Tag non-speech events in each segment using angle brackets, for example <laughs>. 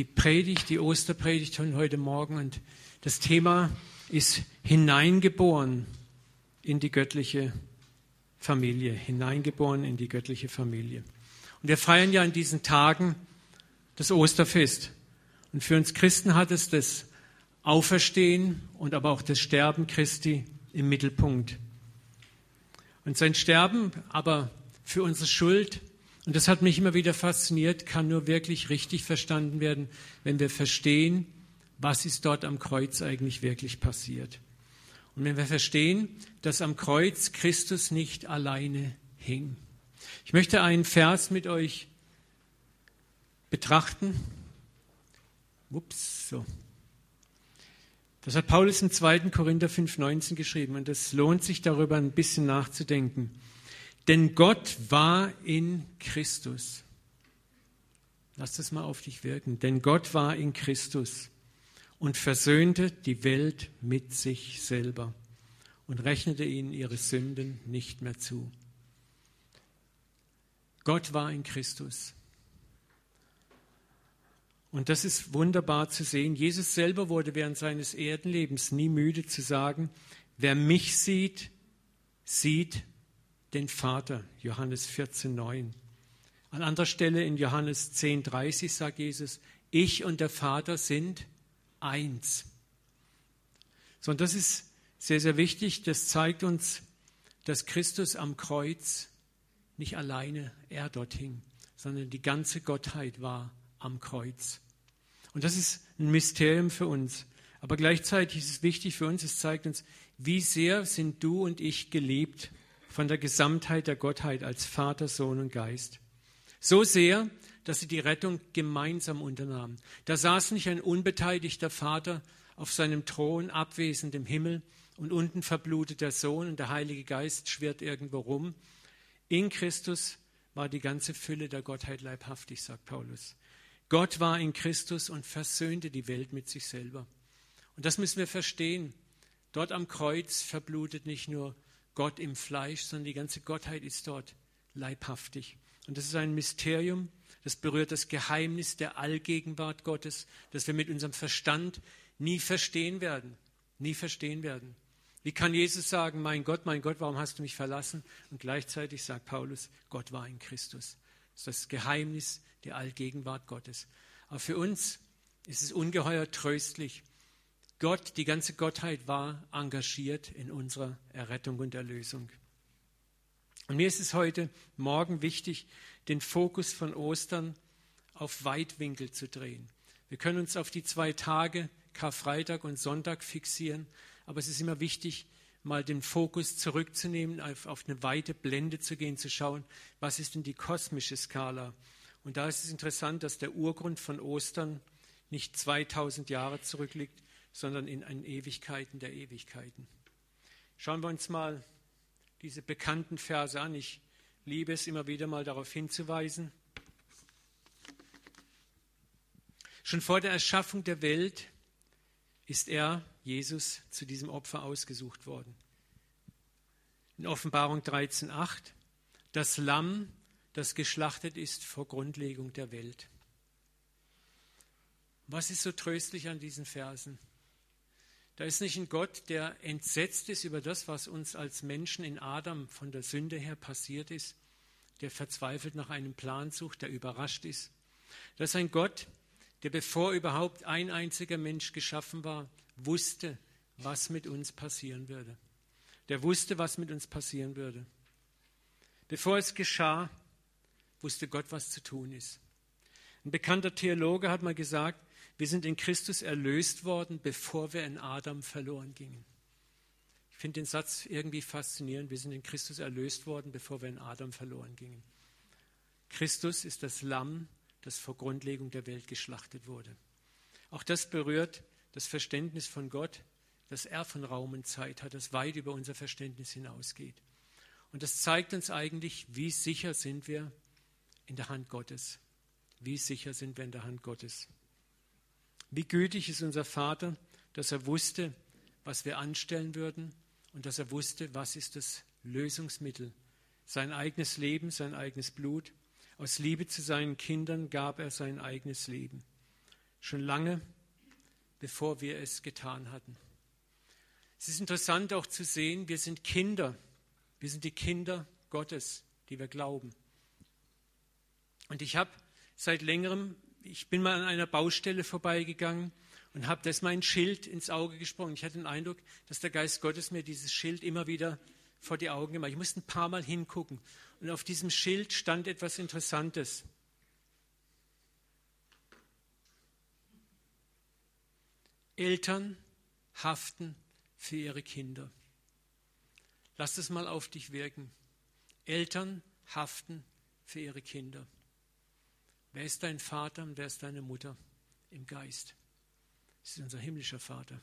die Predigt, die Osterpredigt von heute Morgen. Und das Thema ist hineingeboren in die göttliche Familie, hineingeboren in die göttliche Familie. Und wir feiern ja in diesen Tagen das Osterfest. Und für uns Christen hat es das Auferstehen und aber auch das Sterben Christi im Mittelpunkt. Und sein Sterben, aber für unsere Schuld, und das hat mich immer wieder fasziniert, kann nur wirklich richtig verstanden werden, wenn wir verstehen, was ist dort am Kreuz eigentlich wirklich passiert. Und wenn wir verstehen, dass am Kreuz Christus nicht alleine hing. Ich möchte einen Vers mit euch betrachten. Ups, so. Das hat Paulus im 2. Korinther 5,19 geschrieben und es lohnt sich darüber ein bisschen nachzudenken. Denn Gott war in Christus. Lass das mal auf dich wirken. Denn Gott war in Christus und versöhnte die Welt mit sich selber und rechnete ihnen ihre Sünden nicht mehr zu. Gott war in Christus. Und das ist wunderbar zu sehen. Jesus selber wurde während seines Erdenlebens nie müde zu sagen, wer mich sieht, sieht den Vater. Johannes 14, 9. An anderer Stelle in Johannes 10, 30 sagt Jesus, ich und der Vater sind eins. So, und das ist sehr, sehr wichtig. Das zeigt uns, dass Christus am Kreuz nicht alleine er dort hing, sondern die ganze Gottheit war am Kreuz. Und das ist ein Mysterium für uns. Aber gleichzeitig ist es wichtig für uns, es zeigt uns, wie sehr sind du und ich geliebt von der Gesamtheit der Gottheit als Vater, Sohn und Geist. So sehr, dass sie die Rettung gemeinsam unternahmen. Da saß nicht ein unbeteiligter Vater auf seinem Thron abwesend im Himmel und unten verblutet der Sohn und der Heilige Geist schwirrt irgendwo rum. In Christus war die ganze Fülle der Gottheit leibhaftig, sagt Paulus. Gott war in Christus und versöhnte die Welt mit sich selber. Und das müssen wir verstehen. Dort am Kreuz verblutet nicht nur Gott im Fleisch, sondern die ganze Gottheit ist dort leibhaftig. Und das ist ein Mysterium, das berührt das Geheimnis der Allgegenwart Gottes, das wir mit unserem Verstand nie verstehen werden. Nie verstehen werden. Wie kann Jesus sagen, mein Gott, mein Gott, warum hast du mich verlassen? Und gleichzeitig sagt Paulus, Gott war in Christus. Das ist das Geheimnis die Allgegenwart Gottes. Aber für uns ist es ungeheuer tröstlich. Gott, die ganze Gottheit war engagiert in unserer Errettung und Erlösung. Und mir ist es heute Morgen wichtig, den Fokus von Ostern auf Weitwinkel zu drehen. Wir können uns auf die zwei Tage, Karfreitag und Sonntag fixieren, aber es ist immer wichtig, mal den Fokus zurückzunehmen, auf, auf eine weite Blende zu gehen, zu schauen, was ist denn die kosmische Skala? Und da ist es interessant, dass der Urgrund von Ostern nicht 2000 Jahre zurückliegt, sondern in einen Ewigkeiten der Ewigkeiten. Schauen wir uns mal diese bekannten Verse an. Ich liebe es immer wieder mal darauf hinzuweisen. Schon vor der Erschaffung der Welt ist er, Jesus, zu diesem Opfer ausgesucht worden. In Offenbarung 13.8, das Lamm, das geschlachtet ist vor Grundlegung der Welt. Was ist so tröstlich an diesen Versen? Da ist nicht ein Gott, der entsetzt ist über das, was uns als Menschen in Adam von der Sünde her passiert ist, der verzweifelt nach einem Plan sucht, der überrascht ist. Das ist ein Gott, der bevor überhaupt ein einziger Mensch geschaffen war, wusste, was mit uns passieren würde. Der wusste, was mit uns passieren würde. Bevor es geschah, wusste Gott, was zu tun ist. Ein bekannter Theologe hat mal gesagt, wir sind in Christus erlöst worden, bevor wir in Adam verloren gingen. Ich finde den Satz irgendwie faszinierend. Wir sind in Christus erlöst worden, bevor wir in Adam verloren gingen. Christus ist das Lamm, das vor Grundlegung der Welt geschlachtet wurde. Auch das berührt das Verständnis von Gott, dass er von Raum und Zeit hat, das weit über unser Verständnis hinausgeht. Und das zeigt uns eigentlich, wie sicher sind wir in der Hand Gottes. Wie sicher sind wir in der Hand Gottes? Wie gütig ist unser Vater, dass er wusste, was wir anstellen würden und dass er wusste, was ist das Lösungsmittel. Sein eigenes Leben, sein eigenes Blut. Aus Liebe zu seinen Kindern gab er sein eigenes Leben. schon lange, bevor wir es getan hatten. Es ist interessant auch zu sehen, wir sind Kinder. Wir sind die Kinder Gottes, die wir glauben. Und ich habe seit längerem, ich bin mal an einer Baustelle vorbeigegangen und habe das mein Schild ins Auge gesprungen. Ich hatte den Eindruck, dass der Geist Gottes mir dieses Schild immer wieder vor die Augen gemacht. Ich musste ein paar Mal hingucken. Und auf diesem Schild stand etwas Interessantes. Eltern haften für ihre Kinder. Lass es mal auf dich wirken. Eltern haften für ihre Kinder. Wer ist dein Vater und wer ist deine Mutter im Geist? Das ist unser himmlischer Vater.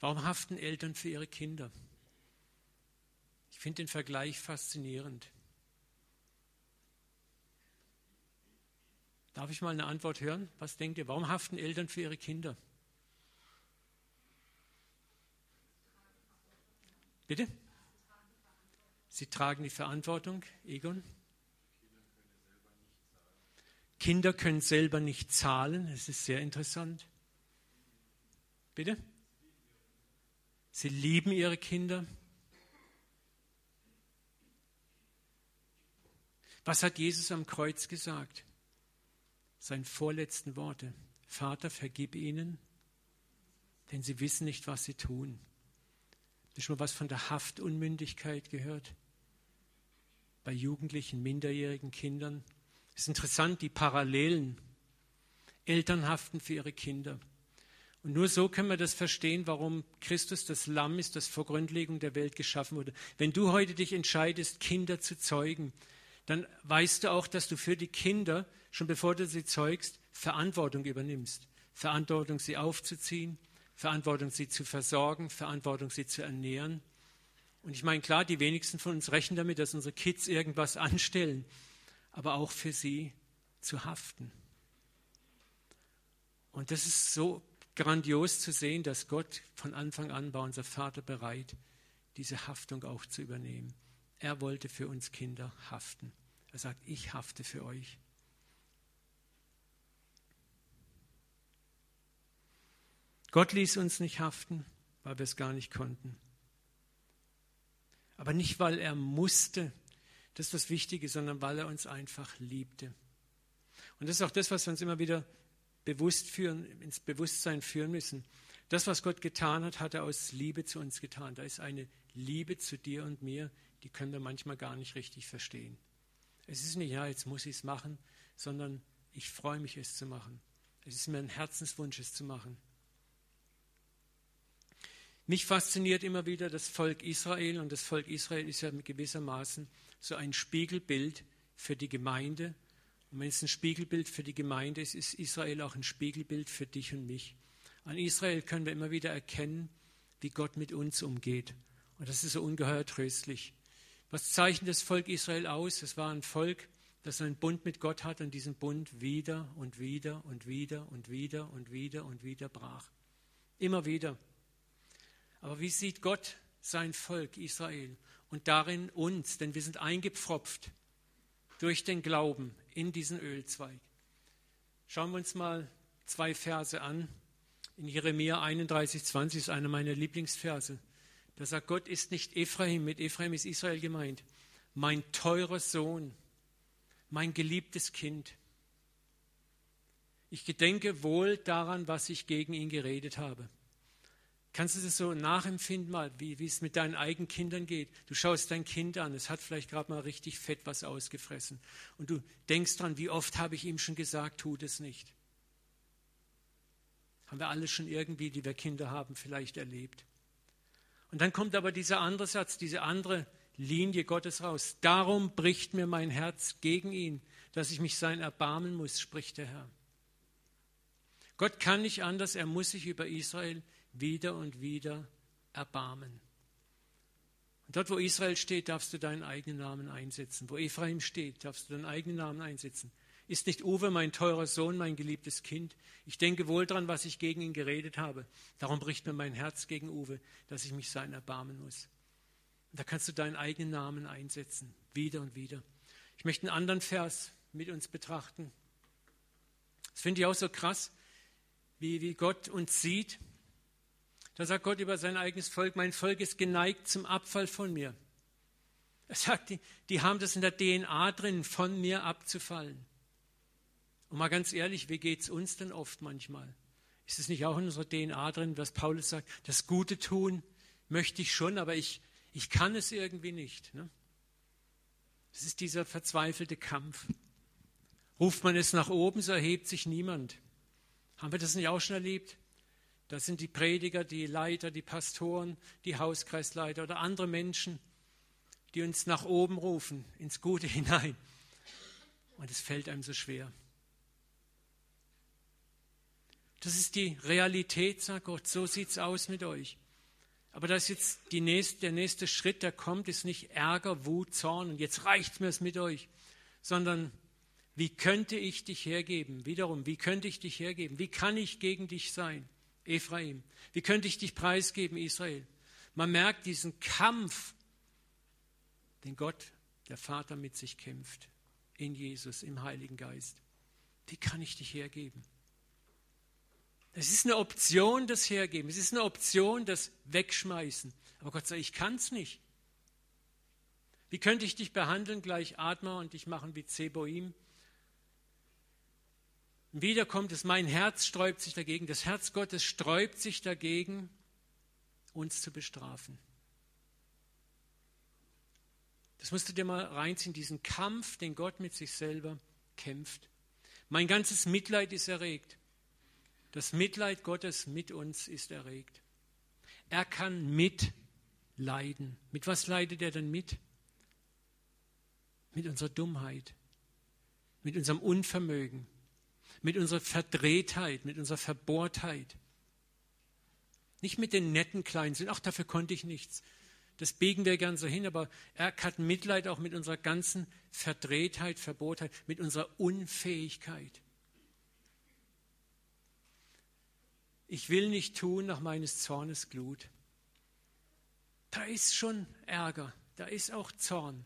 Warum haften Eltern für ihre Kinder? Ich finde den Vergleich faszinierend. Darf ich mal eine Antwort hören? Was denkt ihr? Warum haften Eltern für ihre Kinder? Bitte? Sie tragen die Verantwortung, Egon? Kinder können selber nicht zahlen. Das ist sehr interessant. Bitte? Sie lieben ihre Kinder. Was hat Jesus am Kreuz gesagt? Seine vorletzten Worte. Vater, vergib ihnen, denn sie wissen nicht, was sie tun. Hast du schon mal was von der Haftunmündigkeit gehört? Bei jugendlichen, minderjährigen Kindern. Es ist interessant, die Parallelen. Eltern haften für ihre Kinder. Und nur so können wir das verstehen, warum Christus das Lamm ist, das vor Grundlegung der Welt geschaffen wurde. Wenn du heute dich entscheidest, Kinder zu zeugen, dann weißt du auch, dass du für die Kinder, schon bevor du sie zeugst, Verantwortung übernimmst. Verantwortung, sie aufzuziehen, Verantwortung, sie zu versorgen, Verantwortung, sie zu ernähren. Und ich meine, klar, die wenigsten von uns rechnen damit, dass unsere Kids irgendwas anstellen, aber auch für sie zu haften. Und das ist so grandios zu sehen, dass Gott von Anfang an war unser Vater bereit, diese Haftung auch zu übernehmen. Er wollte für uns Kinder haften. Er sagt, ich hafte für euch. Gott ließ uns nicht haften, weil wir es gar nicht konnten. Aber nicht, weil er musste, das ist das Wichtige, sondern weil er uns einfach liebte. Und das ist auch das, was wir uns immer wieder bewusst führen, ins Bewusstsein führen müssen. Das, was Gott getan hat, hat er aus Liebe zu uns getan. Da ist eine Liebe zu dir und mir, die können wir manchmal gar nicht richtig verstehen. Es ist nicht, ja, jetzt muss ich es machen, sondern ich freue mich, es zu machen. Es ist mir ein Herzenswunsch, es zu machen. Mich fasziniert immer wieder das Volk Israel und das Volk Israel ist ja gewissermaßen so ein Spiegelbild für die Gemeinde und wenn es ein Spiegelbild für die Gemeinde ist, ist Israel auch ein Spiegelbild für dich und mich. An Israel können wir immer wieder erkennen, wie Gott mit uns umgeht. Und das ist so ungeheuer tröstlich. Was zeichnet das Volk Israel aus? Es war ein Volk, das einen Bund mit Gott hat und diesen Bund wieder und wieder und wieder und wieder und wieder und wieder brach. Immer wieder. Aber wie sieht Gott sein Volk Israel und darin uns? Denn wir sind eingepfropft durch den Glauben in diesen Ölzweig. Schauen wir uns mal zwei Verse an. In Jeremia 31, 20 ist einer meiner Lieblingsverse. Da sagt Gott ist nicht Ephraim, mit Ephraim ist Israel gemeint. Mein teurer Sohn, mein geliebtes Kind. Ich gedenke wohl daran, was ich gegen ihn geredet habe. Kannst du das so nachempfinden mal, wie, wie es mit deinen eigenen Kindern geht? Du schaust dein Kind an, es hat vielleicht gerade mal richtig fett was ausgefressen. Und du denkst dran, wie oft habe ich ihm schon gesagt, tu das nicht. Haben wir alle schon irgendwie, die wir Kinder haben, vielleicht erlebt. Und dann kommt aber dieser andere Satz, diese andere Linie Gottes raus. Darum bricht mir mein Herz gegen ihn, dass ich mich sein erbarmen muss, spricht der Herr. Gott kann nicht anders, er muss sich über Israel wieder und wieder erbarmen. Und dort, wo Israel steht, darfst du deinen eigenen Namen einsetzen. Wo Ephraim steht, darfst du deinen eigenen Namen einsetzen. Ist nicht Uwe mein teurer Sohn, mein geliebtes Kind? Ich denke wohl dran, was ich gegen ihn geredet habe. Darum bricht mir mein Herz gegen Uwe, dass ich mich sein erbarmen muss. Und da kannst du deinen eigenen Namen einsetzen, wieder und wieder. Ich möchte einen anderen Vers mit uns betrachten. Das finde ich auch so krass, wie, wie Gott uns sieht. Da sagt Gott über sein eigenes Volk, mein Volk ist geneigt zum Abfall von mir. Er sagt, die, die haben das in der DNA drin, von mir abzufallen. Und mal ganz ehrlich, wie geht es uns denn oft manchmal? Ist es nicht auch in unserer DNA drin, was Paulus sagt? Das Gute tun möchte ich schon, aber ich, ich kann es irgendwie nicht. Ne? Das ist dieser verzweifelte Kampf. Ruft man es nach oben, so erhebt sich niemand. Haben wir das nicht auch schon erlebt? Das sind die Prediger, die Leiter, die Pastoren, die Hauskreisleiter oder andere Menschen, die uns nach oben rufen, ins Gute <laughs> hinein. Und es fällt einem so schwer. Das ist die Realität, sagt Gott. So sieht es aus mit euch. Aber das ist jetzt nächste, der nächste Schritt, der kommt, ist nicht Ärger, Wut, Zorn und jetzt reicht mir es mit euch, sondern wie könnte ich dich hergeben? Wiederum, wie könnte ich dich hergeben? Wie kann ich gegen dich sein, Ephraim? Wie könnte ich dich preisgeben, Israel? Man merkt diesen Kampf, den Gott, der Vater, mit sich kämpft, in Jesus, im Heiligen Geist. Wie kann ich dich hergeben? Es ist eine Option, das Hergeben. Es ist eine Option, das Wegschmeißen. Aber Gott sagt, ich kann es nicht. Wie könnte ich dich behandeln, gleich Atma, und dich machen wie Zeboim? Wieder kommt es, mein Herz sträubt sich dagegen. Das Herz Gottes sträubt sich dagegen, uns zu bestrafen. Das musst du dir mal reinziehen, diesen Kampf, den Gott mit sich selber kämpft. Mein ganzes Mitleid ist erregt. Das Mitleid Gottes mit uns ist erregt. Er kann mitleiden. Mit was leidet er denn mit? Mit unserer Dummheit, mit unserem Unvermögen, mit unserer Verdrehtheit, mit unserer Verbohrtheit. Nicht mit den netten kleinen Sünden, ach, dafür konnte ich nichts. Das biegen wir gern so hin, aber er hat Mitleid auch mit unserer ganzen Verdrehtheit, Verbohrtheit, mit unserer Unfähigkeit. ich will nicht tun nach meines Zornes Glut. Da ist schon Ärger, da ist auch Zorn.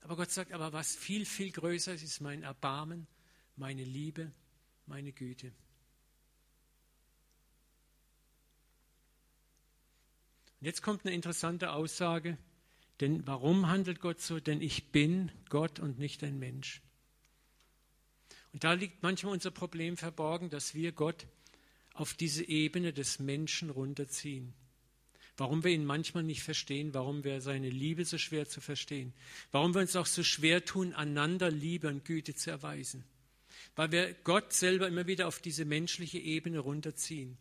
Aber Gott sagt, aber was viel, viel größer ist, ist mein Erbarmen, meine Liebe, meine Güte. Und jetzt kommt eine interessante Aussage, denn warum handelt Gott so? Denn ich bin Gott und nicht ein Mensch. Und da liegt manchmal unser Problem verborgen, dass wir Gott auf diese Ebene des Menschen runterziehen. Warum wir ihn manchmal nicht verstehen, warum wir seine Liebe so schwer zu verstehen, warum wir uns auch so schwer tun, einander Liebe und Güte zu erweisen. Weil wir Gott selber immer wieder auf diese menschliche Ebene runterziehen.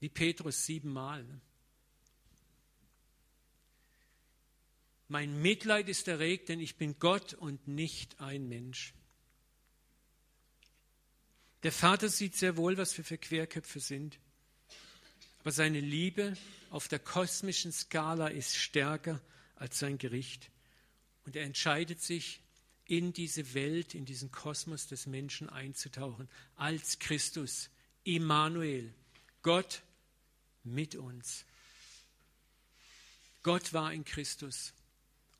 Wie Petrus siebenmal. Ne? Mein Mitleid ist erregt, denn ich bin Gott und nicht ein Mensch. Der Vater sieht sehr wohl, was wir für Querköpfe sind. Aber seine Liebe auf der kosmischen Skala ist stärker als sein Gericht. Und er entscheidet sich, in diese Welt, in diesen Kosmos des Menschen einzutauchen, als Christus, Immanuel, Gott mit uns. Gott war in Christus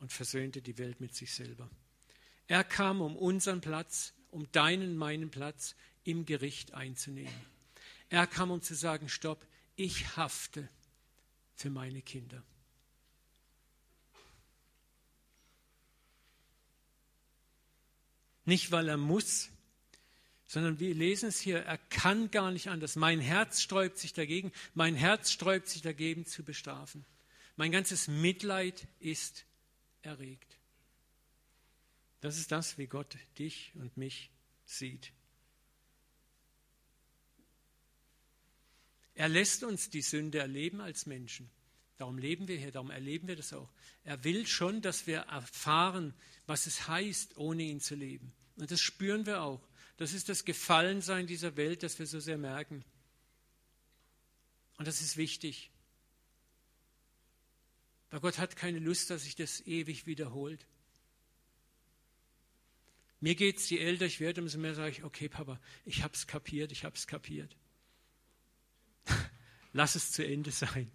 und versöhnte die Welt mit sich selber. Er kam um unseren Platz, um deinen, meinen Platz im Gericht einzunehmen. Er kam, um zu sagen, stopp, ich hafte für meine Kinder. Nicht, weil er muss, sondern wir lesen es hier, er kann gar nicht anders. Mein Herz sträubt sich dagegen, mein Herz sträubt sich dagegen zu bestrafen. Mein ganzes Mitleid ist erregt. Das ist das, wie Gott dich und mich sieht. Er lässt uns die Sünde erleben als Menschen. Darum leben wir hier, darum erleben wir das auch. Er will schon, dass wir erfahren, was es heißt, ohne ihn zu leben. Und das spüren wir auch. Das ist das Gefallensein dieser Welt, das wir so sehr merken. Und das ist wichtig. Weil Gott hat keine Lust, dass sich das ewig wiederholt. Mir geht es, je älter ich werde, umso mehr sage ich, okay, Papa, ich habe es kapiert, ich habe es kapiert. <laughs> Lass es zu Ende sein.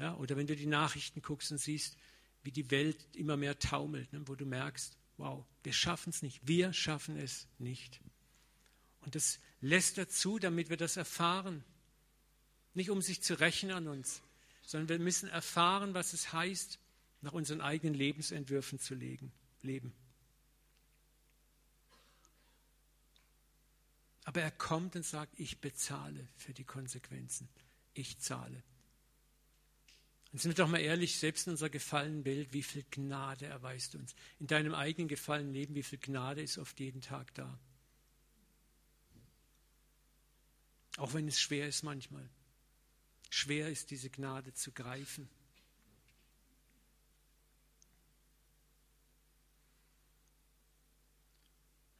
Ja, oder wenn du die Nachrichten guckst und siehst, wie die Welt immer mehr taumelt, ne, wo du merkst, wow, wir schaffen es nicht, wir schaffen es nicht. Und das lässt er zu, damit wir das erfahren. Nicht um sich zu rächen an uns, sondern wir müssen erfahren, was es heißt, nach unseren eigenen Lebensentwürfen zu leben. Aber er kommt und sagt, ich bezahle für die Konsequenzen. Ich zahle. Und sind wir doch mal ehrlich, selbst in unserer gefallenen Welt, wie viel Gnade erweist uns. In deinem eigenen gefallenen Leben, wie viel Gnade ist oft jeden Tag da. Auch wenn es schwer ist manchmal. Schwer ist diese Gnade zu greifen.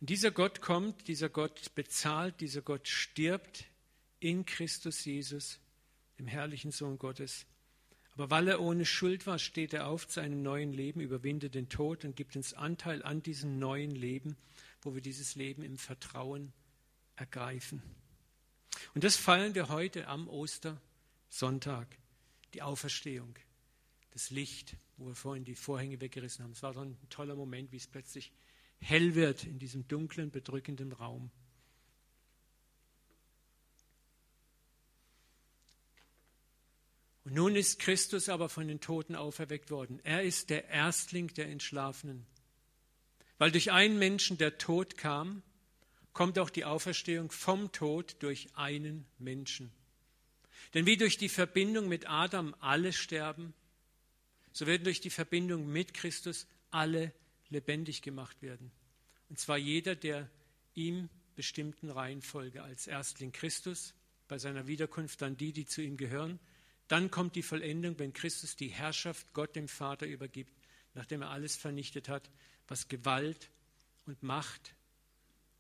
Und dieser Gott kommt, dieser Gott bezahlt, dieser Gott stirbt in Christus Jesus, dem herrlichen Sohn Gottes. Aber weil er ohne Schuld war, steht er auf zu einem neuen Leben, überwindet den Tod und gibt uns Anteil an diesem neuen Leben, wo wir dieses Leben im Vertrauen ergreifen. Und das feiern wir heute am Ostersonntag, die Auferstehung, das Licht, wo wir vorhin die Vorhänge weggerissen haben. Es war so ein toller Moment, wie es plötzlich hell wird in diesem dunklen, bedrückenden Raum. Und nun ist Christus aber von den Toten auferweckt worden. Er ist der Erstling der Entschlafenen. Weil durch einen Menschen der Tod kam, kommt auch die Auferstehung vom Tod durch einen Menschen. Denn wie durch die Verbindung mit Adam alle sterben, so werden durch die Verbindung mit Christus alle lebendig gemacht werden. Und zwar jeder der ihm bestimmten Reihenfolge als Erstling Christus, bei seiner Wiederkunft dann die, die zu ihm gehören. Dann kommt die Vollendung, wenn Christus die Herrschaft Gott dem Vater übergibt, nachdem er alles vernichtet hat, was Gewalt und Macht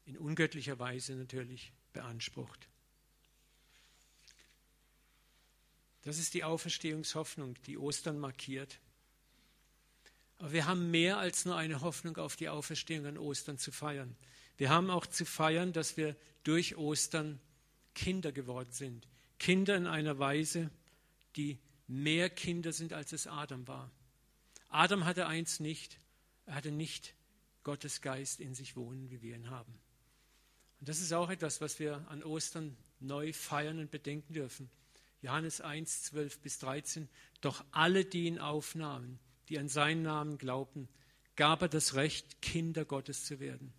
in ungöttlicher Weise natürlich beansprucht. Das ist die Auferstehungshoffnung, die Ostern markiert. Aber wir haben mehr als nur eine Hoffnung auf die Auferstehung an Ostern zu feiern. Wir haben auch zu feiern, dass wir durch Ostern Kinder geworden sind. Kinder in einer Weise, die mehr Kinder sind, als es Adam war. Adam hatte eins nicht. Er hatte nicht Gottes Geist in sich wohnen, wie wir ihn haben. Und das ist auch etwas, was wir an Ostern neu feiern und bedenken dürfen. Johannes 1, 12 bis 13. Doch alle, die ihn aufnahmen, die an seinen Namen glaubten, gab er das Recht, Kinder Gottes zu werden.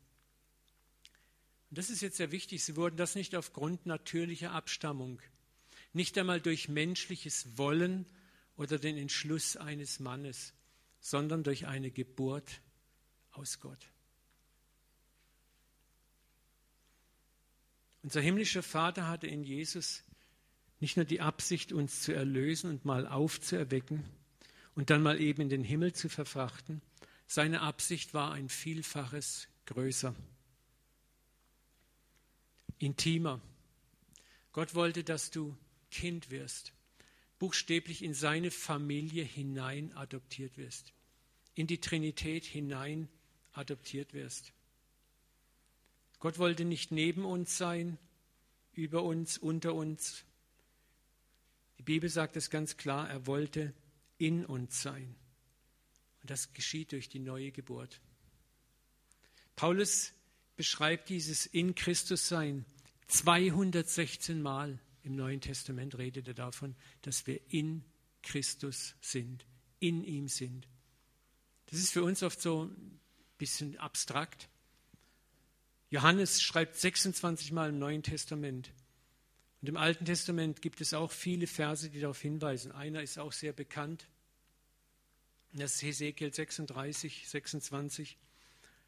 Und das ist jetzt sehr wichtig. Sie wurden das nicht aufgrund natürlicher Abstammung, nicht einmal durch menschliches Wollen oder den Entschluss eines Mannes, sondern durch eine Geburt aus Gott. Unser himmlischer Vater hatte in Jesus nicht nur die Absicht, uns zu erlösen und mal aufzuerwecken, und dann mal eben in den Himmel zu verfrachten. Seine Absicht war ein Vielfaches größer, intimer. Gott wollte, dass du Kind wirst, buchstäblich in seine Familie hinein adoptiert wirst, in die Trinität hinein adoptiert wirst. Gott wollte nicht neben uns sein, über uns, unter uns. Die Bibel sagt es ganz klar, er wollte in uns sein. Und das geschieht durch die neue Geburt. Paulus beschreibt dieses in Christus sein 216 Mal im Neuen Testament redet er davon, dass wir in Christus sind, in ihm sind. Das ist für uns oft so ein bisschen abstrakt. Johannes schreibt 26 Mal im Neuen Testament. Und im Alten Testament gibt es auch viele Verse, die darauf hinweisen. Einer ist auch sehr bekannt. Das ist Hesekiel 36, 26.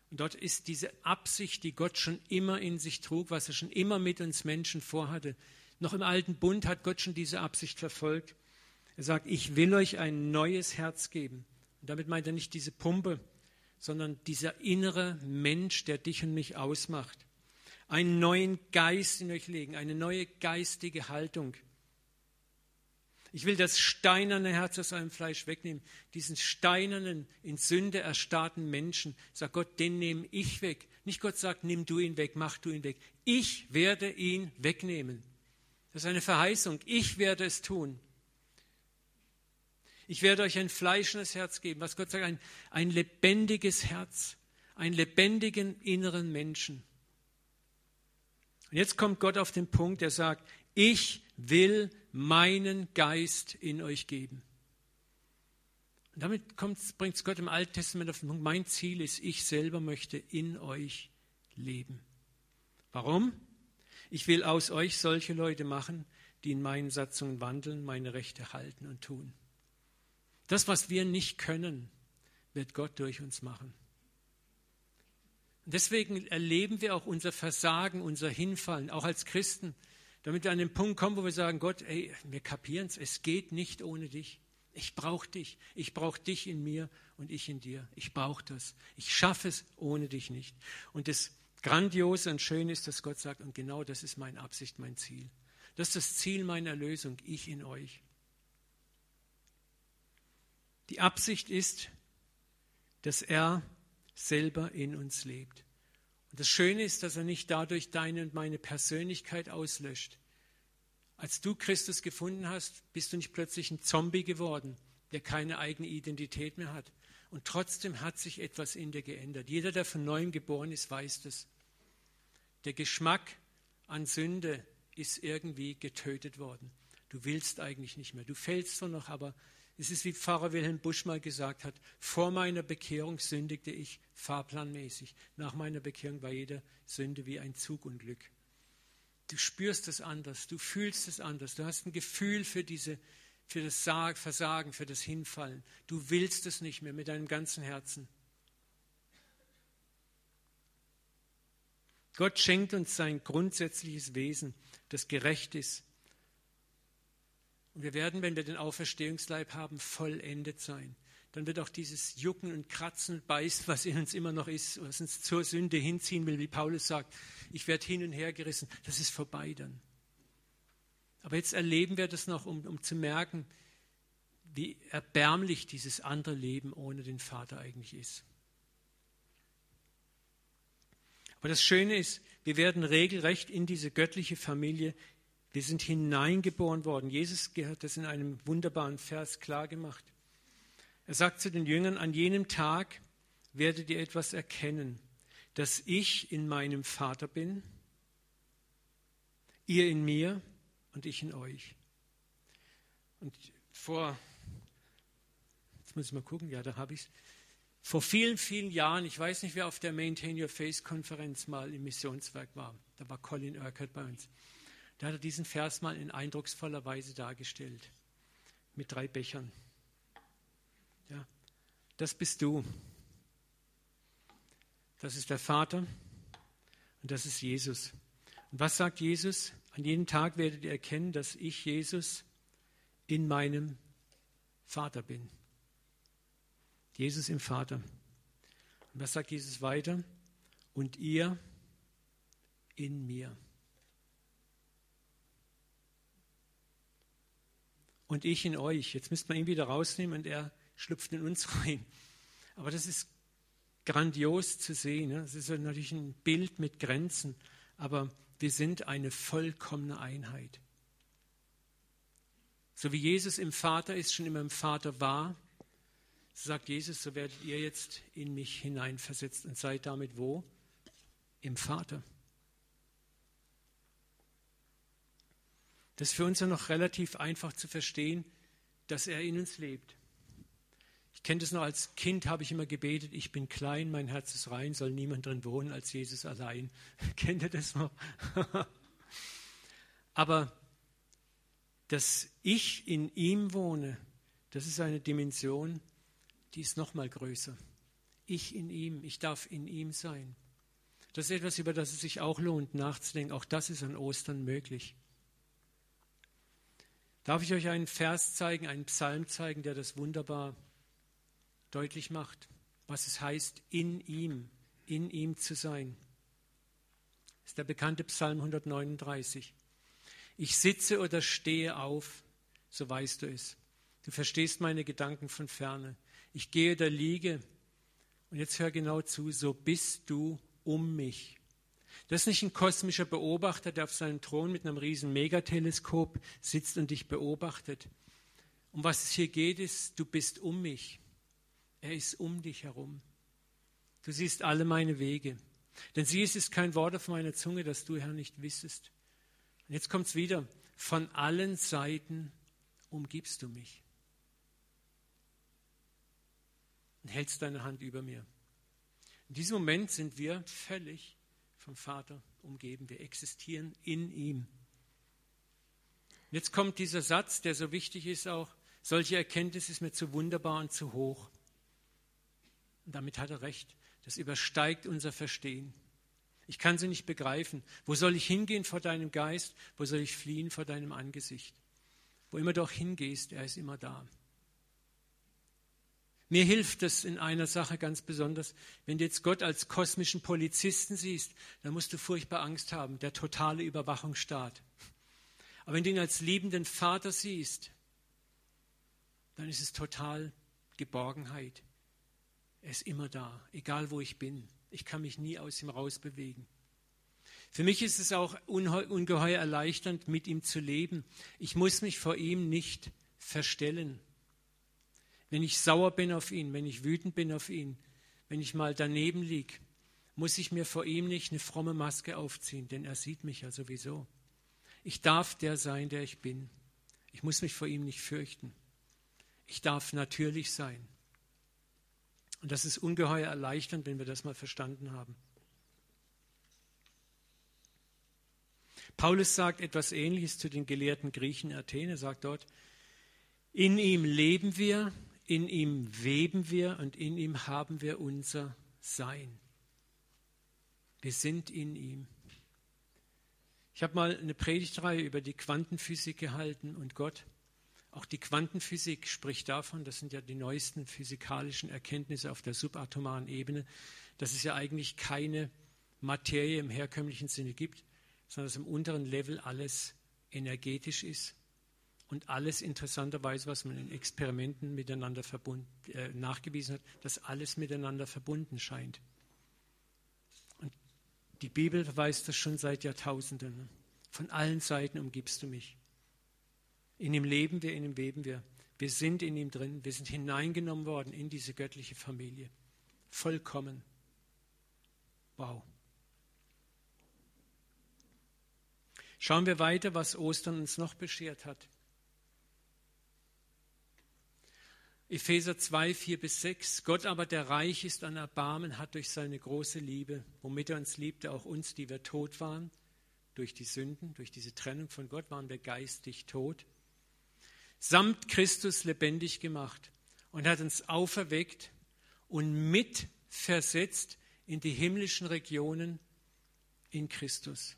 Und dort ist diese Absicht, die Gott schon immer in sich trug, was er schon immer mit uns Menschen vorhatte. Noch im alten Bund hat Gott schon diese Absicht verfolgt. Er sagt, ich will euch ein neues Herz geben. Und damit meint er nicht diese Pumpe, sondern dieser innere Mensch, der dich und mich ausmacht einen neuen Geist in euch legen, eine neue geistige Haltung. Ich will das steinerne Herz aus eurem Fleisch wegnehmen. Diesen steinernen, in Sünde erstarrten Menschen, sagt Gott, den nehme ich weg. Nicht Gott sagt, nimm du ihn weg, mach du ihn weg. Ich werde ihn wegnehmen. Das ist eine Verheißung. Ich werde es tun. Ich werde euch ein fleischendes Herz geben. Was Gott sagt, ein, ein lebendiges Herz, einen lebendigen inneren Menschen. Und jetzt kommt Gott auf den Punkt, der sagt, ich will meinen Geist in euch geben. Und damit bringt es Gott im Alten Testament auf den Punkt, mein Ziel ist, ich selber möchte in euch leben. Warum? Ich will aus euch solche Leute machen, die in meinen Satzungen wandeln, meine Rechte halten und tun. Das, was wir nicht können, wird Gott durch uns machen. Und deswegen erleben wir auch unser Versagen, unser Hinfallen, auch als Christen, damit wir an den Punkt kommen, wo wir sagen, Gott, ey, wir kapieren es, es geht nicht ohne dich. Ich brauche dich. Ich brauche dich in mir und ich in dir. Ich brauche das. Ich schaffe es ohne dich nicht. Und das Grandiose und Schöne ist, dass Gott sagt, und genau das ist meine Absicht, mein Ziel. Das ist das Ziel meiner Erlösung, ich in euch. Die Absicht ist, dass er selber in uns lebt. Und das Schöne ist, dass er nicht dadurch deine und meine Persönlichkeit auslöscht, als du Christus gefunden hast, bist du nicht plötzlich ein Zombie geworden, der keine eigene Identität mehr hat. Und trotzdem hat sich etwas in dir geändert. Jeder, der von neuem geboren ist, weiß das. Der Geschmack an Sünde ist irgendwie getötet worden. Du willst eigentlich nicht mehr. Du fällst zwar noch, aber es ist wie Pfarrer Wilhelm Busch mal gesagt hat, vor meiner Bekehrung sündigte ich fahrplanmäßig. Nach meiner Bekehrung war jede Sünde wie ein Zugunglück. Du spürst es anders, du fühlst es anders, du hast ein Gefühl für, diese, für das Versagen, für das Hinfallen. Du willst es nicht mehr mit deinem ganzen Herzen. Gott schenkt uns sein grundsätzliches Wesen, das gerecht ist. Und wir werden, wenn wir den Auferstehungsleib haben, vollendet sein dann wird auch dieses Jucken und Kratzen und Beißen, was in uns immer noch ist, was uns zur Sünde hinziehen will, wie Paulus sagt, ich werde hin und her gerissen, das ist vorbei dann. Aber jetzt erleben wir das noch, um, um zu merken, wie erbärmlich dieses andere Leben ohne den Vater eigentlich ist. Aber das Schöne ist, wir werden regelrecht in diese göttliche Familie, wir sind hineingeboren worden. Jesus hat das in einem wunderbaren Vers klar gemacht. Er sagt zu den Jüngern, an jenem Tag werdet ihr etwas erkennen, dass ich in meinem Vater bin, ihr in mir und ich in euch. Und vor, jetzt muss ich mal gucken, ja, da habe ich es. Vor vielen, vielen Jahren, ich weiß nicht, wer auf der Maintain Your Face Konferenz mal im Missionswerk war, da war Colin Urquhart bei uns. Da hat er diesen Vers mal in eindrucksvoller Weise dargestellt, mit drei Bechern. Ja, das bist du. Das ist der Vater und das ist Jesus. Und was sagt Jesus? An jedem Tag werdet ihr erkennen, dass ich, Jesus, in meinem Vater bin. Jesus im Vater. Und was sagt Jesus weiter? Und ihr in mir. Und ich in euch. Jetzt müsste man ihn wieder rausnehmen und er schlüpft in uns rein. Aber das ist grandios zu sehen. Es ist natürlich ein Bild mit Grenzen, aber wir sind eine vollkommene Einheit. So wie Jesus im Vater ist, schon immer im Vater war, sagt Jesus, so werdet ihr jetzt in mich hineinversetzt und seid damit wo? Im Vater. Das ist für uns ja noch relativ einfach zu verstehen, dass er in uns lebt. Ich kenne das noch als Kind, habe ich immer gebetet, ich bin klein, mein Herz ist rein, soll niemand drin wohnen als Jesus allein. <laughs> Kennt ihr das noch? <laughs> Aber dass ich in ihm wohne, das ist eine Dimension, die ist noch mal größer. Ich in ihm, ich darf in ihm sein. Das ist etwas, über das es sich auch lohnt, nachzudenken. Auch das ist an Ostern möglich. Darf ich euch einen Vers zeigen, einen Psalm zeigen, der das wunderbar deutlich macht, was es heißt, in ihm, in ihm zu sein. Das ist der bekannte Psalm 139. Ich sitze oder stehe auf, so weißt du es. Du verstehst meine Gedanken von ferne. Ich gehe oder liege. Und jetzt hör genau zu, so bist du um mich. Das ist nicht ein kosmischer Beobachter, der auf seinem Thron mit einem riesen Megateleskop sitzt und dich beobachtet. Um was es hier geht, ist, du bist um mich. Er ist um dich herum. Du siehst alle meine Wege. Denn sieh, es ist kein Wort auf meiner Zunge, dass du, Herr, nicht wissest. Und jetzt kommt es wieder. Von allen Seiten umgibst du mich. Und hältst deine Hand über mir. In diesem Moment sind wir völlig vom Vater umgeben. Wir existieren in ihm. Jetzt kommt dieser Satz, der so wichtig ist auch. Solche Erkenntnis ist mir zu wunderbar und zu hoch. Und damit hat er recht. Das übersteigt unser Verstehen. Ich kann sie nicht begreifen. Wo soll ich hingehen vor deinem Geist? Wo soll ich fliehen vor deinem Angesicht? Wo immer du auch hingehst, er ist immer da. Mir hilft es in einer Sache ganz besonders. Wenn du jetzt Gott als kosmischen Polizisten siehst, dann musst du furchtbar Angst haben, der totale Überwachungsstaat. Aber wenn du ihn als liebenden Vater siehst, dann ist es total Geborgenheit. Er ist immer da, egal wo ich bin. Ich kann mich nie aus ihm rausbewegen. Für mich ist es auch ungeheuer erleichternd, mit ihm zu leben. Ich muss mich vor ihm nicht verstellen. Wenn ich sauer bin auf ihn, wenn ich wütend bin auf ihn, wenn ich mal daneben liege, muss ich mir vor ihm nicht eine fromme Maske aufziehen, denn er sieht mich ja sowieso. Ich darf der sein, der ich bin. Ich muss mich vor ihm nicht fürchten. Ich darf natürlich sein. Und das ist ungeheuer erleichternd, wenn wir das mal verstanden haben. Paulus sagt etwas Ähnliches zu den gelehrten Griechen in Athen. Er sagt dort, in ihm leben wir, in ihm weben wir und in ihm haben wir unser Sein. Wir sind in ihm. Ich habe mal eine Predigtreihe über die Quantenphysik gehalten und Gott. Auch die Quantenphysik spricht davon, das sind ja die neuesten physikalischen Erkenntnisse auf der subatomaren Ebene, dass es ja eigentlich keine Materie im herkömmlichen Sinne gibt, sondern dass im unteren Level alles energetisch ist und alles interessanterweise, was man in Experimenten miteinander verbunden, äh, nachgewiesen hat, dass alles miteinander verbunden scheint. Und die Bibel weiß das schon seit Jahrtausenden. Von allen Seiten umgibst du mich. In ihm leben wir, in ihm weben wir. Wir sind in ihm drin. Wir sind hineingenommen worden in diese göttliche Familie. Vollkommen. Wow. Schauen wir weiter, was Ostern uns noch beschert hat. Epheser 2, 4 bis 6. Gott aber, der reich ist an Erbarmen, hat durch seine große Liebe, womit er uns liebte, auch uns, die wir tot waren, durch die Sünden, durch diese Trennung von Gott, waren wir geistig tot, samt Christus lebendig gemacht und hat uns auferweckt und mitversetzt in die himmlischen Regionen in Christus.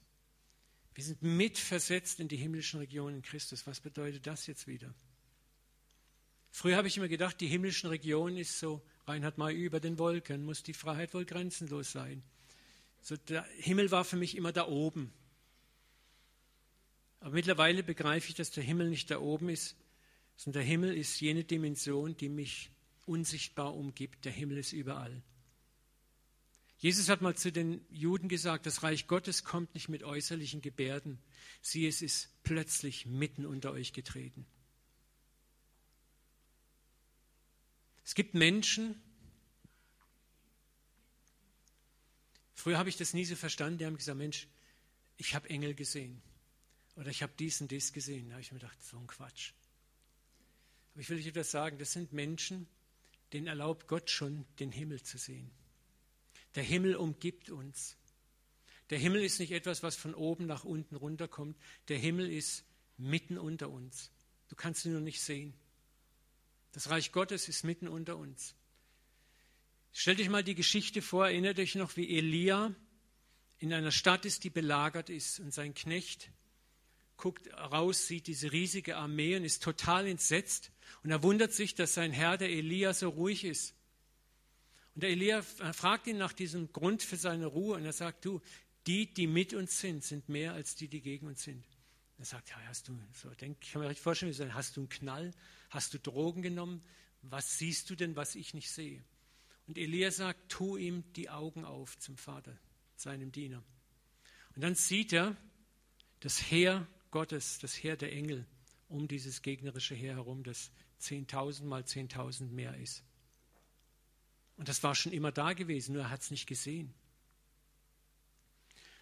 Wir sind mitversetzt in die himmlischen Regionen in Christus. Was bedeutet das jetzt wieder? Früher habe ich immer gedacht, die himmlischen Regionen ist so, Reinhard May über den Wolken, muss die Freiheit wohl grenzenlos sein. So, der Himmel war für mich immer da oben. Aber mittlerweile begreife ich, dass der Himmel nicht da oben ist, sondern der Himmel ist jene Dimension, die mich unsichtbar umgibt. Der Himmel ist überall. Jesus hat mal zu den Juden gesagt, das Reich Gottes kommt nicht mit äußerlichen Gebärden. Sieh, es ist plötzlich mitten unter euch getreten. Es gibt Menschen, früher habe ich das nie so verstanden, die haben gesagt, Mensch, ich habe Engel gesehen oder ich habe dies und dies gesehen. Da habe ich mir gedacht, so ein Quatsch. Aber ich will euch etwas sagen, das sind Menschen, denen erlaubt Gott schon, den Himmel zu sehen. Der Himmel umgibt uns. Der Himmel ist nicht etwas, was von oben nach unten runterkommt. Der Himmel ist mitten unter uns. Du kannst ihn nur nicht sehen. Das Reich Gottes ist mitten unter uns. Stellt euch mal die Geschichte vor, erinnert euch noch, wie Elia in einer Stadt ist, die belagert ist und sein Knecht guckt raus, sieht diese riesige Armee und ist total entsetzt und er wundert sich, dass sein Herr, der Elia, so ruhig ist. Und der Elia fragt ihn nach diesem Grund für seine Ruhe und er sagt, du, die, die mit uns sind, sind mehr als die, die gegen uns sind. Er sagt, ja, hast du, so, denk, ich kann mir recht vorstellen, wie hast du einen Knall? Hast du Drogen genommen? Was siehst du denn, was ich nicht sehe? Und Elia sagt, tu ihm die Augen auf zum Vater, seinem Diener. Und dann sieht er das Heer Gottes, das Heer der Engel um dieses gegnerische Heer herum, das 10.000 mal 10.000 mehr ist. Und das war schon immer da gewesen, nur er hat es nicht gesehen.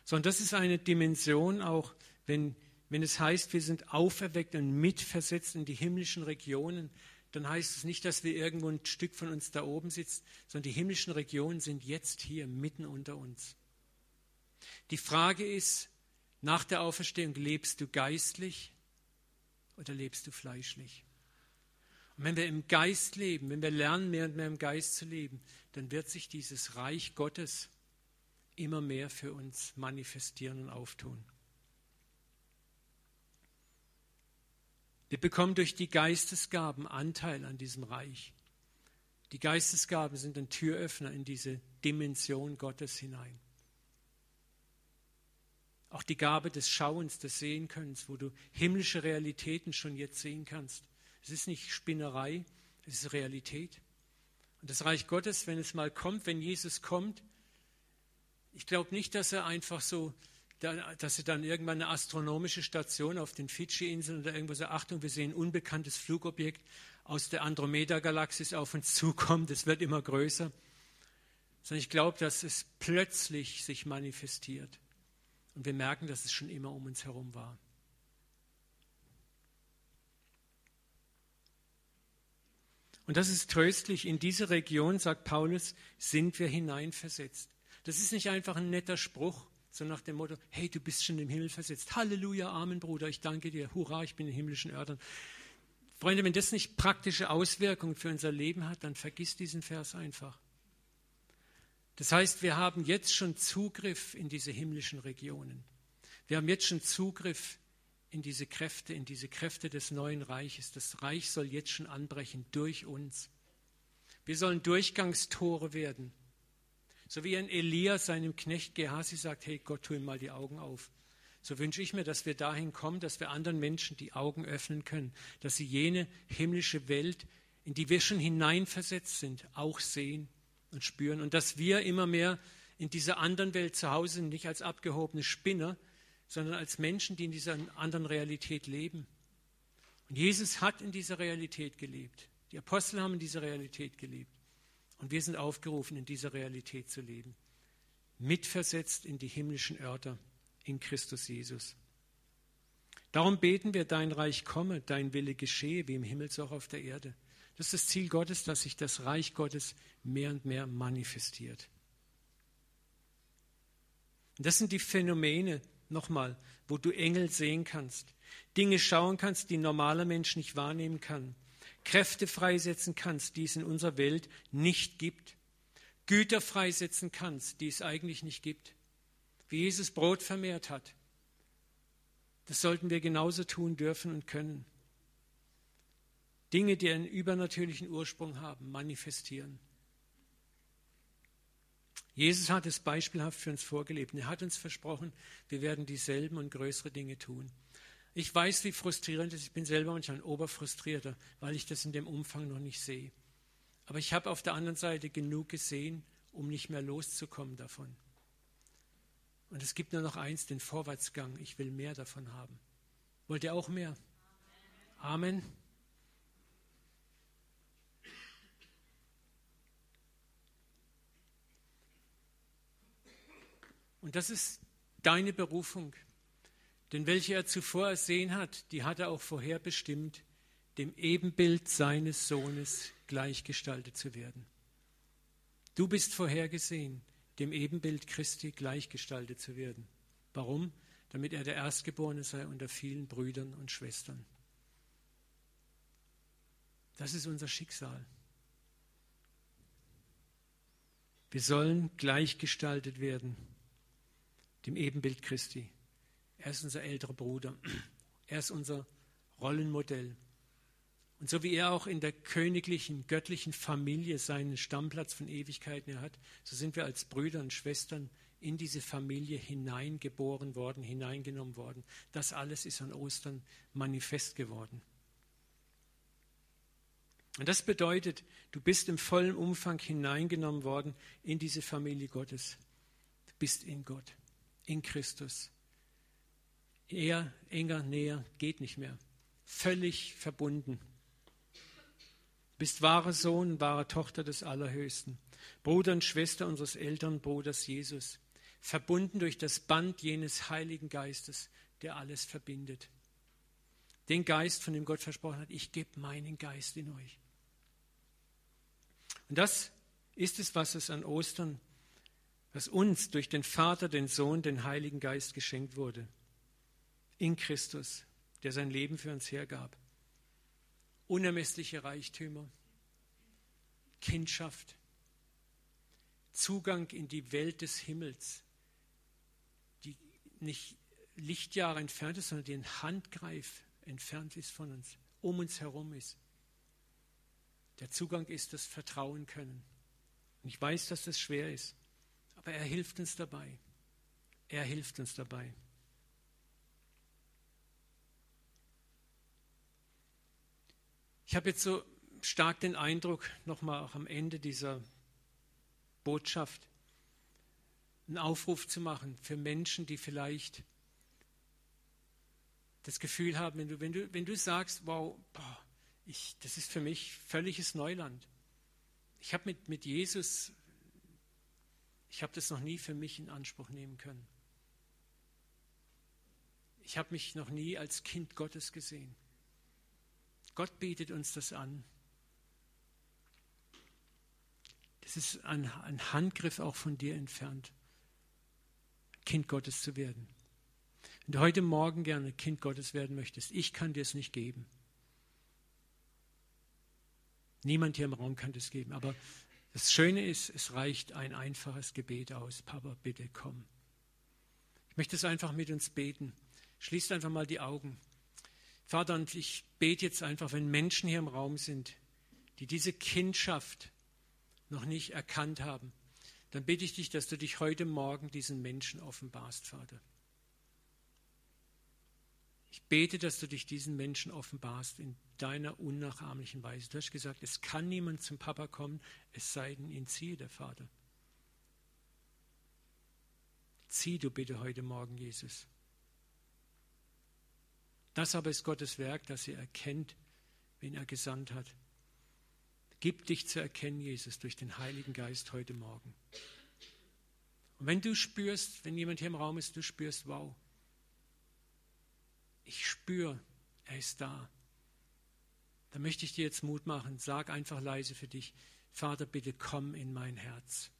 Sondern das ist eine Dimension auch, wenn, wenn es heißt, wir sind auferweckt und mitversetzt in die himmlischen Regionen, dann heißt es nicht, dass wir irgendwo ein Stück von uns da oben sitzen, sondern die himmlischen Regionen sind jetzt hier mitten unter uns. Die Frage ist, nach der Auferstehung lebst du geistlich oder lebst du fleischlich? Und wenn wir im Geist leben, wenn wir lernen, mehr und mehr im Geist zu leben, dann wird sich dieses Reich Gottes immer mehr für uns manifestieren und auftun. Wir bekommen durch die Geistesgaben Anteil an diesem Reich. Die Geistesgaben sind ein Türöffner in diese Dimension Gottes hinein. Auch die Gabe des Schauens, des Sehenkönnens, wo du himmlische Realitäten schon jetzt sehen kannst. Es ist nicht Spinnerei, es ist Realität. Und das Reich Gottes, wenn es mal kommt, wenn Jesus kommt, ich glaube nicht, dass er einfach so dass sie dann irgendwann eine astronomische Station auf den Fidschi-Inseln oder irgendwo so, Achtung, wir sehen ein unbekanntes Flugobjekt aus der Andromeda-Galaxis auf uns <laughs> zukommt, es wird immer größer. Sondern ich glaube, dass es plötzlich sich manifestiert. Und wir merken, dass es schon immer um uns herum war. Und das ist tröstlich. In diese Region, sagt Paulus, sind wir hineinversetzt. Das ist nicht einfach ein netter Spruch, so nach dem Motto, hey, du bist schon im Himmel versetzt. Halleluja, Amen, Bruder, ich danke dir. Hurra, ich bin in himmlischen Örtern. Freunde, wenn das nicht praktische Auswirkungen für unser Leben hat, dann vergiss diesen Vers einfach. Das heißt, wir haben jetzt schon Zugriff in diese himmlischen Regionen. Wir haben jetzt schon Zugriff in diese Kräfte, in diese Kräfte des neuen Reiches. Das Reich soll jetzt schon anbrechen durch uns. Wir sollen Durchgangstore werden. So wie ein Elia seinem Knecht Gehasi sagt, hey Gott, tu ihm mal die Augen auf. So wünsche ich mir, dass wir dahin kommen, dass wir anderen Menschen die Augen öffnen können, dass sie jene himmlische Welt, in die wir schon hineinversetzt sind, auch sehen und spüren und dass wir immer mehr in dieser anderen Welt zu Hause sind, nicht als abgehobene Spinner, sondern als Menschen, die in dieser anderen Realität leben. Und Jesus hat in dieser Realität gelebt. Die Apostel haben in dieser Realität gelebt. Und wir sind aufgerufen, in dieser Realität zu leben. Mitversetzt in die himmlischen Örter in Christus Jesus. Darum beten wir, dein Reich komme, dein Wille geschehe, wie im Himmel so auch auf der Erde. Das ist das Ziel Gottes, dass sich das Reich Gottes mehr und mehr manifestiert. Und das sind die Phänomene, nochmal, wo du Engel sehen kannst, Dinge schauen kannst, die ein normaler Mensch nicht wahrnehmen kann. Kräfte freisetzen kannst, die es in unserer Welt nicht gibt. Güter freisetzen kannst, die es eigentlich nicht gibt. Wie Jesus Brot vermehrt hat. Das sollten wir genauso tun dürfen und können. Dinge, die einen übernatürlichen Ursprung haben, manifestieren. Jesus hat es beispielhaft für uns vorgelebt. Er hat uns versprochen, wir werden dieselben und größere Dinge tun. Ich weiß, wie frustrierend es ist. Ich bin selber manchmal ein Oberfrustrierter, weil ich das in dem Umfang noch nicht sehe. Aber ich habe auf der anderen Seite genug gesehen, um nicht mehr loszukommen davon. Und es gibt nur noch eins, den Vorwärtsgang. Ich will mehr davon haben. Wollt ihr auch mehr? Amen. Und das ist deine Berufung. Denn welche er zuvor ersehen hat, die hat er auch vorherbestimmt, dem Ebenbild seines Sohnes gleichgestaltet zu werden. Du bist vorhergesehen, dem Ebenbild Christi gleichgestaltet zu werden. Warum? Damit er der Erstgeborene sei unter vielen Brüdern und Schwestern. Das ist unser Schicksal. Wir sollen gleichgestaltet werden, dem Ebenbild Christi. Er ist unser älterer Bruder. Er ist unser Rollenmodell. Und so wie er auch in der königlichen, göttlichen Familie seinen Stammplatz von Ewigkeiten hat, so sind wir als Brüder und Schwestern in diese Familie hineingeboren worden, hineingenommen worden. Das alles ist an Ostern manifest geworden. Und das bedeutet, du bist im vollen Umfang hineingenommen worden in diese Familie Gottes. Du bist in Gott, in Christus eher, enger, näher, geht nicht mehr. Völlig verbunden. Bist wahrer Sohn, wahre Tochter des Allerhöchsten. Bruder und Schwester unseres Elternbruders Jesus. verbunden durch das Band jenes Heiligen Geistes, der alles verbindet. Den Geist, von dem Gott versprochen hat, ich gebe meinen Geist in euch. Und das ist es, was es an Ostern, was uns durch den Vater, den Sohn, den Heiligen Geist geschenkt wurde. In Christus, der sein Leben für uns hergab. Unermessliche Reichtümer, Kindschaft, Zugang in die Welt des Himmels, die nicht Lichtjahre entfernt ist, sondern die ein Handgreif entfernt ist von uns, um uns herum ist. Der Zugang ist das Vertrauen können. Und ich weiß, dass das schwer ist, aber er hilft uns dabei. Er hilft uns dabei. Ich habe jetzt so stark den Eindruck, nochmal auch am Ende dieser Botschaft, einen Aufruf zu machen für Menschen, die vielleicht das Gefühl haben, wenn du, wenn du, wenn du sagst, wow, boah, ich, das ist für mich völliges Neuland. Ich habe mit, mit Jesus, ich habe das noch nie für mich in Anspruch nehmen können. Ich habe mich noch nie als Kind Gottes gesehen. Gott bietet uns das an. Das ist ein, ein Handgriff auch von dir entfernt, Kind Gottes zu werden. Wenn du heute Morgen gerne Kind Gottes werden möchtest, ich kann dir es nicht geben. Niemand hier im Raum kann das geben. Aber das Schöne ist, es reicht ein einfaches Gebet aus. Papa, bitte komm. Ich möchte es einfach mit uns beten. Schließt einfach mal die Augen. Vater, und ich bete jetzt einfach, wenn Menschen hier im Raum sind, die diese Kindschaft noch nicht erkannt haben, dann bitte ich dich, dass du dich heute Morgen diesen Menschen offenbarst, Vater. Ich bete, dass du dich diesen Menschen offenbarst in deiner unnachahmlichen Weise. Du hast gesagt, es kann niemand zum Papa kommen, es sei denn, ihn ziehe der Vater. Zieh du bitte heute Morgen, Jesus. Das aber ist Gottes Werk, dass er erkennt, wen er gesandt hat. Gib dich zu erkennen, Jesus, durch den Heiligen Geist heute Morgen. Und wenn du spürst, wenn jemand hier im Raum ist, du spürst, wow, ich spüre, er ist da. Da möchte ich dir jetzt Mut machen. Sag einfach leise für dich, Vater, bitte komm in mein Herz.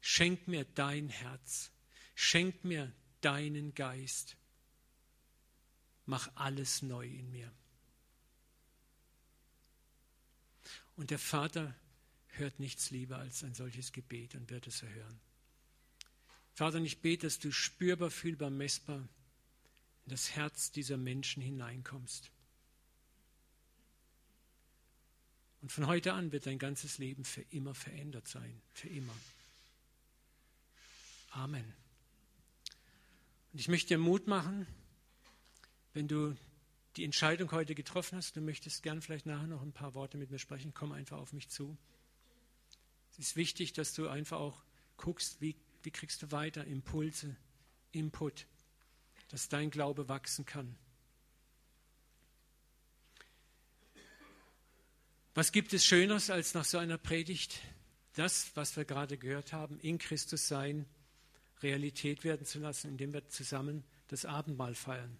Schenk mir dein Herz. Schenk mir deinen Geist. Mach alles neu in mir. Und der Vater hört nichts lieber als ein solches Gebet und wird es erhören. Vater, ich bete, dass du spürbar, fühlbar, messbar in das Herz dieser Menschen hineinkommst. Und von heute an wird dein ganzes Leben für immer verändert sein, für immer. Amen. Und ich möchte dir Mut machen, wenn du die Entscheidung heute getroffen hast, du möchtest gern vielleicht nachher noch ein paar Worte mit mir sprechen, komm einfach auf mich zu. Es ist wichtig, dass du einfach auch guckst, wie, wie kriegst du weiter Impulse, Input dass dein Glaube wachsen kann. Was gibt es Schöneres als nach so einer Predigt das, was wir gerade gehört haben, in Christus sein, Realität werden zu lassen, indem wir zusammen das Abendmahl feiern.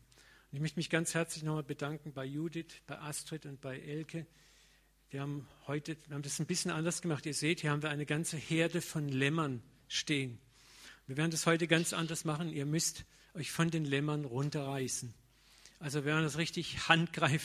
Ich möchte mich ganz herzlich nochmal bedanken bei Judith, bei Astrid und bei Elke. Wir haben heute, wir haben das ein bisschen anders gemacht. Ihr seht, hier haben wir eine ganze Herde von Lämmern stehen. Wir werden das heute ganz anders machen. Ihr müsst euch von den Lämmern runterreißen. Also wenn man das richtig handgreiflich